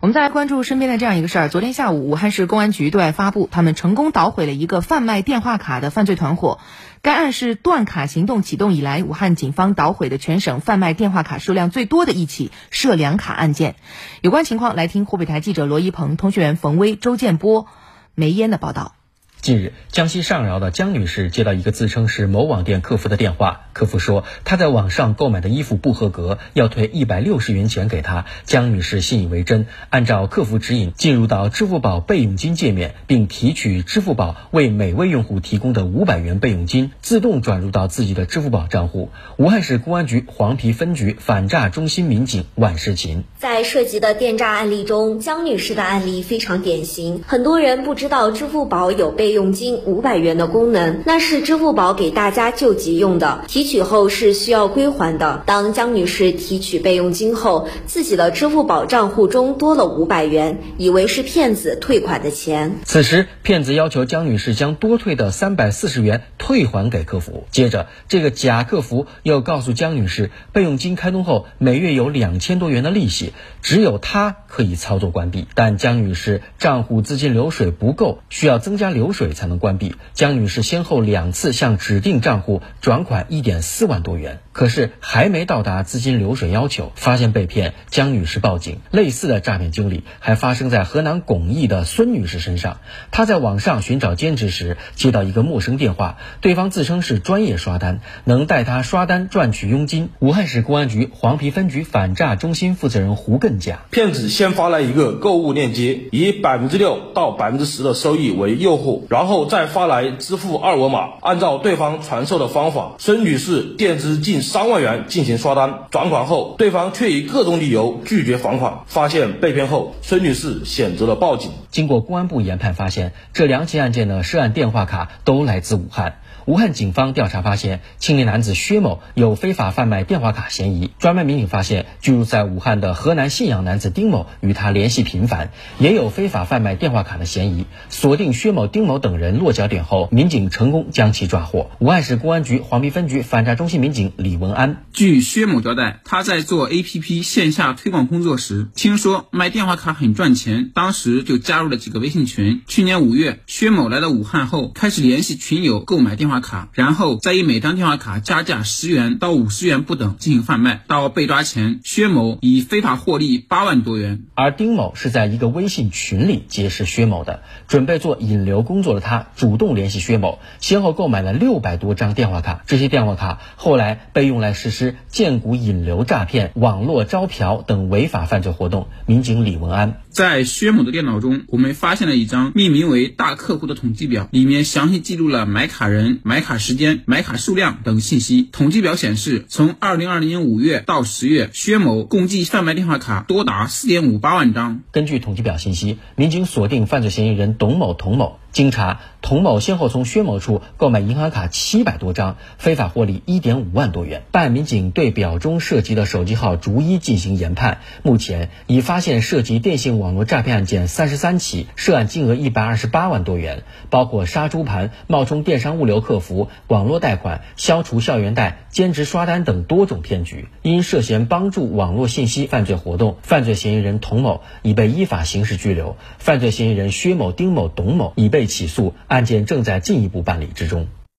我们再来关注身边的这样一个事儿。昨天下午，武汉市公安局对外发布，他们成功捣毁了一个贩卖电话卡的犯罪团伙。该案是断卡行动启动以来，武汉警方捣毁的全省贩卖电话卡数量最多的一起涉两卡案件。有关情况，来听湖北台记者罗一鹏、通讯员冯威、周建波、梅烟的报道。近日，江西上饶的江女士接到一个自称是某网店客服的电话，客服说她在网上购买的衣服不合格，要退一百六十元钱给她。江女士信以为真，按照客服指引进入到支付宝备用金界面，并提取支付宝为每位用户提供的五百元备用金，自动转入到自己的支付宝账户。武汉市公安局黄陂分局反诈中心民警万世琴在涉及的电诈案例中，江女士的案例非常典型，很多人不知道支付宝有备。备用金五百元的功能，那是支付宝给大家救急用的，提取后是需要归还的。当江女士提取备用金后，自己的支付宝账户中多了五百元，以为是骗子退款的钱。此时，骗子要求江女士将多退的三百四十元退还给客服。接着，这个假客服又告诉江女士，备用金开通后每月有两千多元的利息，只有她可以操作关闭。但江女士账户资金流水不够，需要增加流水。水才能关闭。江女士先后两次向指定账户转款一点四万多元，可是还没到达资金流水要求，发现被骗，江女士报警。类似的诈骗经历还发生在河南巩义的孙女士身上。她在网上寻找兼职时，接到一个陌生电话，对方自称是专业刷单，能带她刷单赚取佣金。武汉市公安局黄陂分局反诈中心负责人胡艮讲：骗子先发来一个购物链接，以百分之六到百分之十的收益为诱惑。然后再发来支付二维码，按照对方传授的方法，孙女士垫资近三万元进行刷单，转款后，对方却以各种理由拒绝还款。发现被骗后，孙女士选择了报警。经过公安部研判，发现这两起案件的涉案电话卡都来自武汉。武汉警方调查发现，青年男子薛某有非法贩卖电话卡嫌疑。专卖民警发现，居住在武汉的河南信阳男子丁某与他联系频繁，也有非法贩卖电话卡的嫌疑。锁定薛某、丁某等人落脚点后，民警成功将其抓获。武汉市公安局黄陂分局反诈中心民警李文安：据薛某交代，他在做 APP 线下推广工作时，听说卖电话卡很赚钱，当时就加入了几个微信群。去年五月，薛某来到武汉后，开始联系群友购买电。话卡，然后再以每张电话卡加价十元到五十元不等进行贩卖。到被抓前，薛某已非法获利八万多元。而丁某是在一个微信群里结识薛某的，准备做引流工作的他主动联系薛某，先后购买了六百多张电话卡。这些电话卡后来被用来实施荐股引流诈骗、网络招嫖等违法犯罪活动。民警李文安在薛某的电脑中，我们发现了一张命名为“大客户”的统计表，里面详细记录了买卡人。买卡时间、买卡数量等信息。统计表显示，从二零二零年五月到十月，薛某共计贩卖电话卡多达四点五八万张。根据统计表信息，民警锁定犯罪嫌疑人董某、童某。经查，童某先后从薛某处购买银行卡七百多张，非法获利一点五万多元。办案民警对表中涉及的手机号逐一进行研判，目前已发现涉及电信网络诈骗案件三十三起，涉案金额一百二十八万多元，包括杀猪盘、冒充电商物流客服、网络贷款、消除校园贷、兼职刷单等多种骗局。因涉嫌帮助网络信息犯罪活动，犯罪嫌疑人童某已被依法刑事拘留，犯罪嫌疑人薛某、丁某、董某已被。被起诉，案件正在进一步办理之中。